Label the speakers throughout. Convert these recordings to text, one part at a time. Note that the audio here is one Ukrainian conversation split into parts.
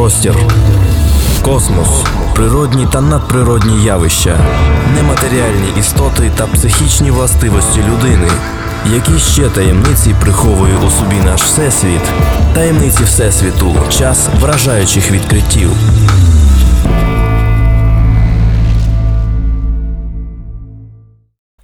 Speaker 1: простір, космос, природні та надприродні явища, нематеріальні істоти та психічні властивості людини. Які ще таємниці приховує у собі наш всесвіт, таємниці всесвіту, час вражаючих відкриттів.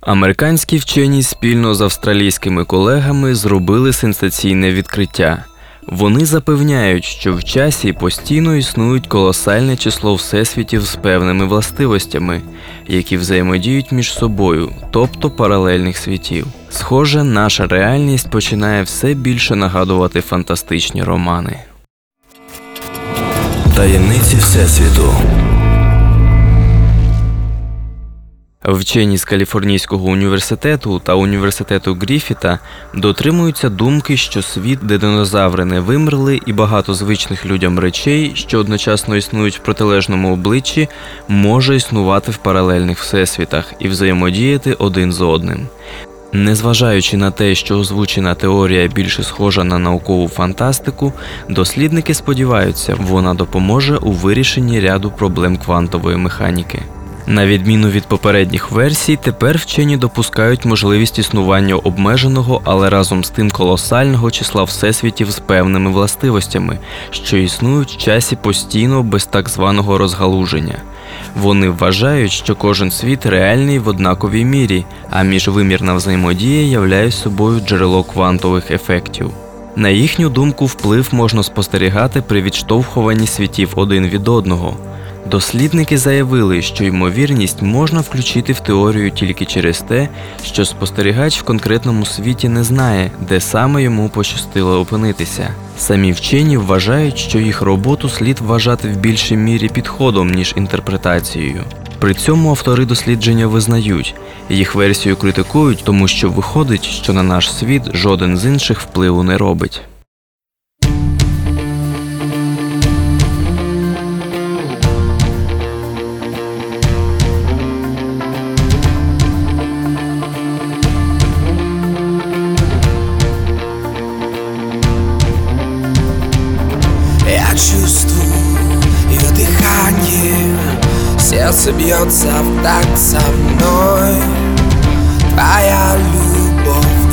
Speaker 1: Американські вчені спільно з австралійськими колегами зробили сенсаційне відкриття. Вони запевняють, що в часі постійно існують колосальне число всесвітів з певними властивостями, які взаємодіють між собою, тобто паралельних світів. Схоже, наша реальність починає все більше нагадувати фантастичні романи. Таємниці Всесвіту Вчені з Каліфорнійського університету та університету Гріфіта дотримуються думки, що світ, де динозаври не вимерли, і багато звичних людям речей, що одночасно існують в протилежному обличчі, може існувати в паралельних всесвітах і взаємодіяти один з одним. Незважаючи на те, що озвучена теорія більше схожа на наукову фантастику, дослідники сподіваються, вона допоможе у вирішенні ряду проблем квантової механіки. На відміну від попередніх версій, тепер вчені допускають можливість існування обмеженого, але разом з тим колосального числа всесвітів з певними властивостями, що існують в часі постійно без так званого розгалуження. Вони вважають, що кожен світ реальний в однаковій мірі, а міжвимірна взаємодія являє собою джерело квантових ефектів. На їхню думку, вплив можна спостерігати при відштовхуванні світів один від одного. Дослідники заявили, що ймовірність можна включити в теорію тільки через те, що спостерігач в конкретному світі не знає, де саме йому пощастило опинитися. Самі вчені вважають, що їх роботу слід вважати в більшій мірі підходом, ніж інтерпретацією. При цьому автори дослідження визнають, їх версію критикують, тому що виходить, що на наш світ жоден з інших впливу не робить.
Speaker 2: Чувствую ее дыхание. Сердце бьется в такт со мной. Твоя любовь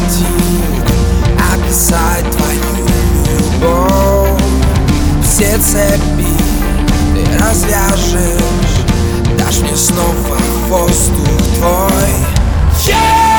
Speaker 2: хватит Описать твою любовь. Все цепи ты развяжешь Дашь мне снова воздух твой. Я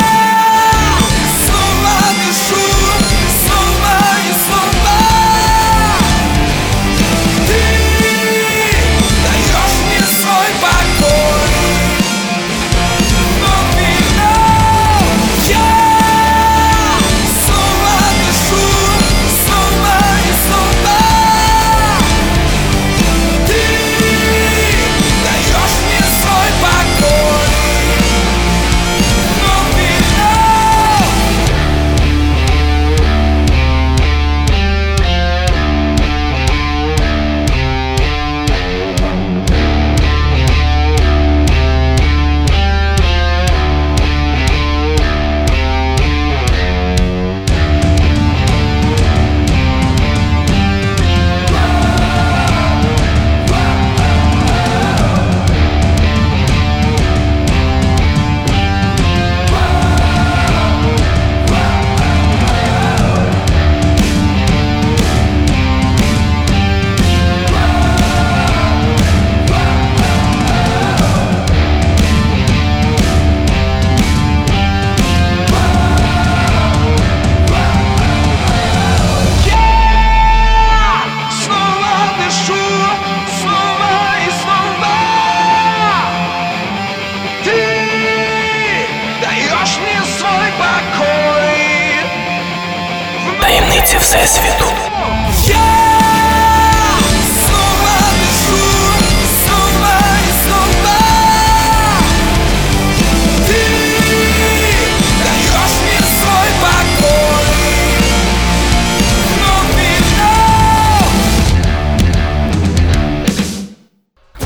Speaker 2: таємниці Всесвіту.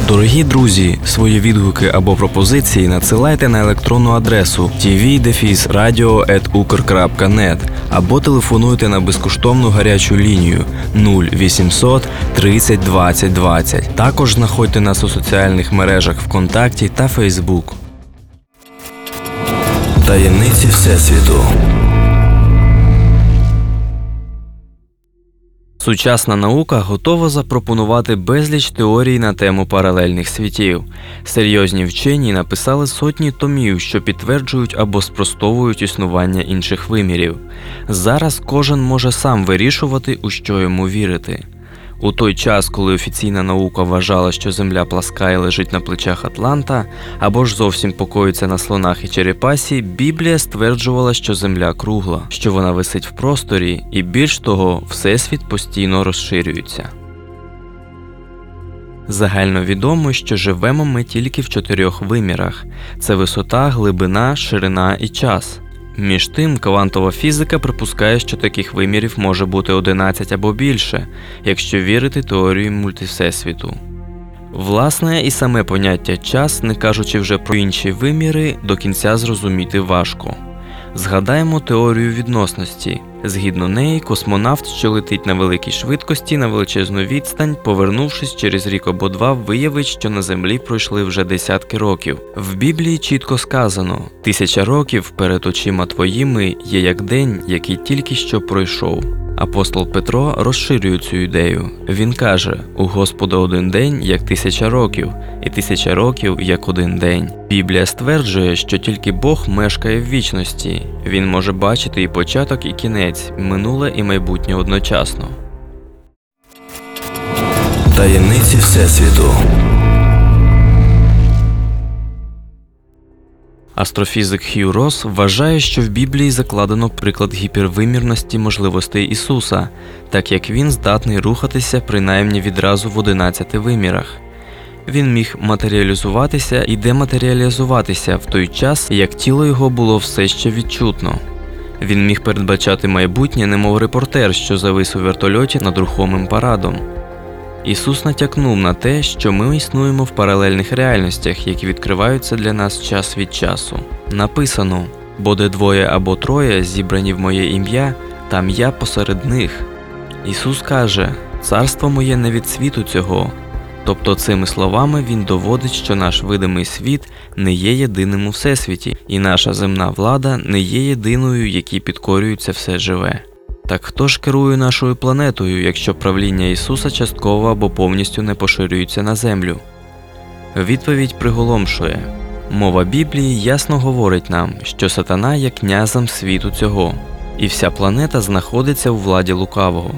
Speaker 1: Дорогі друзі, свої відгуки або пропозиції надсилайте на електронну адресу tv.radio.ukr.net або телефонуйте на безкоштовну гарячу лінію 0800 30 20 20. Також знаходьте нас у соціальних мережах ВКонтакті та Фейсбук. Таємниці Всесвіту. Сучасна наука готова запропонувати безліч теорій на тему паралельних світів. Серйозні вчені написали сотні томів, що підтверджують або спростовують існування інших вимірів. Зараз кожен може сам вирішувати, у що йому вірити. У той час, коли офіційна наука вважала, що Земля пласка і лежить на плечах Атланта, або ж зовсім покоїться на слонах і черепасі, Біблія стверджувала, що Земля кругла, що вона висить в просторі, і більш того, Всесвіт постійно розширюється. Загальновідомо, що живемо ми тільки в чотирьох вимірах: це висота, глибина, ширина і час. Між тим, квантова фізика припускає, що таких вимірів може бути 11 або більше, якщо вірити теорії мультивсесвіту. Власне, і саме поняття час, не кажучи вже про інші виміри, до кінця зрозуміти важко. Згадаємо теорію відносності. Згідно неї, космонавт, що летить на великій швидкості на величезну відстань, повернувшись через рік або два, виявить, що на землі пройшли вже десятки років. В Біблії чітко сказано: тисяча років перед очима твоїми є як день, який тільки що пройшов. Апостол Петро розширює цю ідею. Він каже: у Господа один день як тисяча років, і тисяча років як один день. Біблія стверджує, що тільки Бог мешкає в вічності. Він може бачити і початок, і кінець, минуле і майбутнє одночасно.
Speaker 3: Таємниці Всесвіту.
Speaker 1: Астрофізик Хью Рос вважає, що в Біблії закладено приклад гіпервимірності можливостей Ісуса, так як він здатний рухатися принаймні відразу в 11 вимірах. Він міг матеріалізуватися і дематеріалізуватися в той час, як тіло його було все ще відчутно. Він міг передбачати майбутнє, немов репортер, що завис у вертольоті над рухомим парадом. Ісус натякнув на те, що ми існуємо в паралельних реальностях, які відкриваються для нас час від часу. Написано: бо де двоє або троє зібрані в моє ім'я, там я посеред них. Ісус каже: Царство моє не від світу цього. Тобто цими словами Він доводить, що наш видимий світ не є єдиним у всесвіті, і наша земна влада не є єдиною, якій підкорюється все живе. Так хто ж керує нашою планетою, якщо правління Ісуса частково або повністю не поширюється на землю? Відповідь приголомшує. Мова Біблії ясно говорить нам, що сатана є князем світу цього, і вся планета знаходиться у владі лукавого.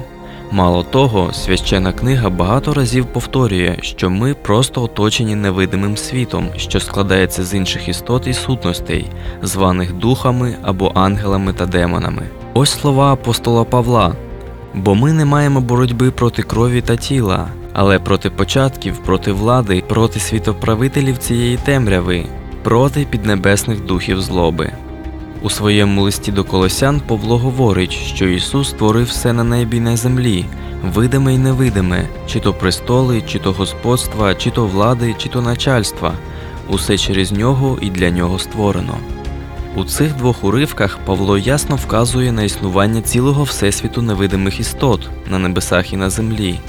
Speaker 1: Мало того, священа книга багато разів повторює, що ми просто оточені невидимим світом, що складається з інших істот і сутностей, званих духами або ангелами та демонами. Ось слова апостола Павла. Бо ми не маємо боротьби проти крові та тіла, але проти початків, проти влади, проти світоправителів цієї темряви, проти піднебесних духів злоби. У своєму листі до Колосян Павло говорить, що Ісус створив все на небі на землі, видиме й невидиме, чи то престоли, чи то господства, чи то влади, чи то начальства, усе через нього і для нього створено. У цих двох уривках Павло ясно вказує на існування цілого всесвіту невидимих істот на небесах і на землі,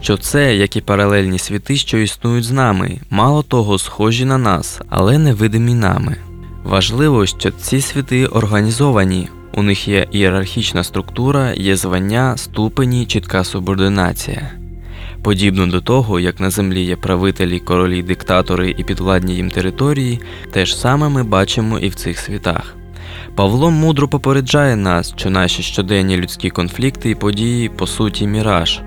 Speaker 1: що це, як і паралельні світи, що існують з нами, мало того, схожі на нас, але невидимі нами. Важливо, що ці світи організовані, у них є ієрархічна структура, є звання, ступені, чітка субординація. Подібно до того, як на землі є правителі, королі, диктатори і підвладні їм території, те ж саме ми бачимо і в цих світах. Павло мудро попереджає нас, що наші щоденні людські конфлікти і події по суті міраж.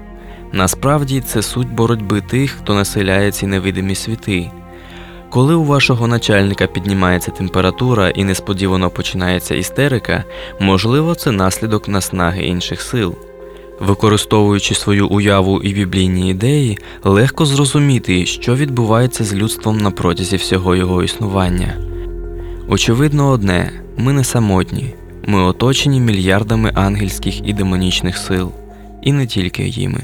Speaker 1: Насправді це суть боротьби тих, хто населяє ці невидимі світи. Коли у вашого начальника піднімається температура і несподівано починається істерика, можливо, це наслідок наснаги інших сил. Використовуючи свою уяву і біблійні ідеї, легко зрозуміти, що відбувається з людством на протязі всього його існування. Очевидно, одне ми не самотні, ми оточені мільярдами ангельських і демонічних сил, і не тільки їми.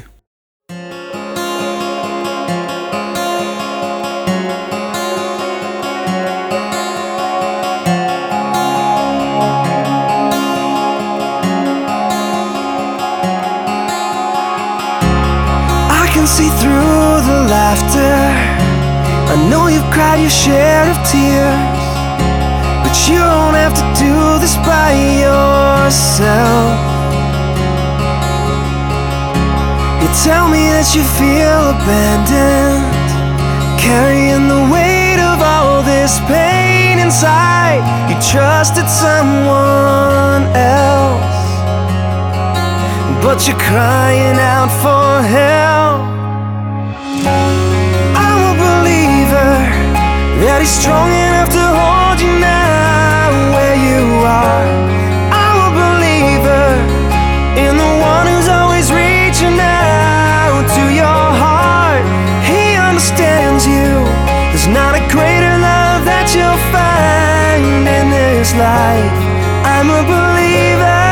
Speaker 4: Laughter. I know you've cried your share of tears, but you don't have to do this by yourself. You tell me that you feel abandoned, carrying the weight of all this pain inside. You trusted someone else, but you're crying out for help. That he's strong enough to hold you now where you are. I'm a believer in the one who's always reaching out to your heart. He understands you. There's not a greater love that you'll find in this life. I'm a believer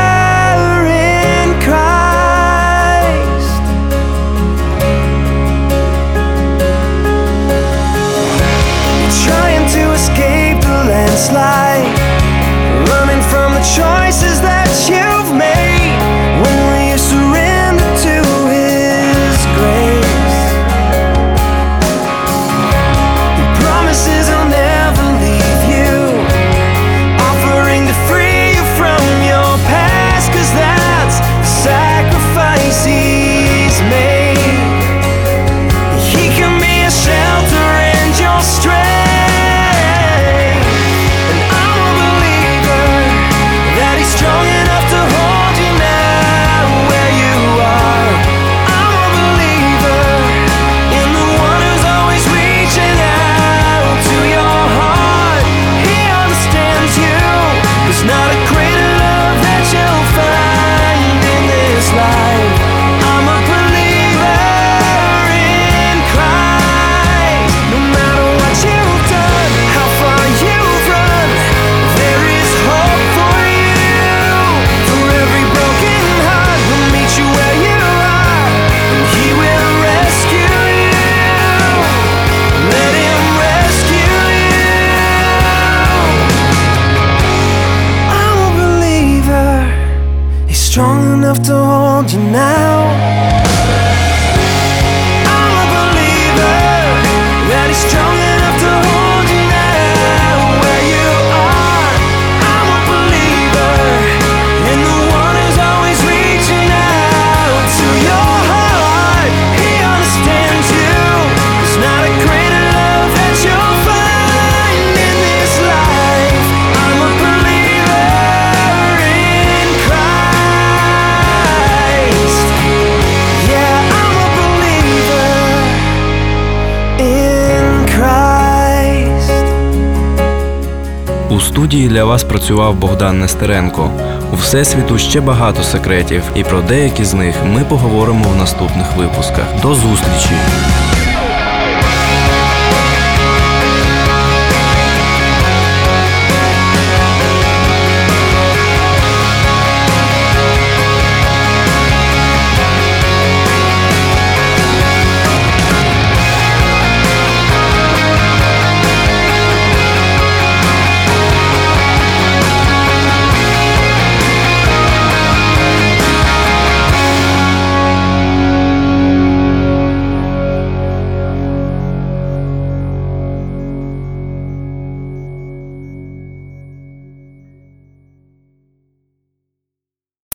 Speaker 1: У студії для вас працював Богдан Нестеренко. У всесвіту ще багато секретів, і про деякі з них ми поговоримо в наступних випусках. До зустрічі!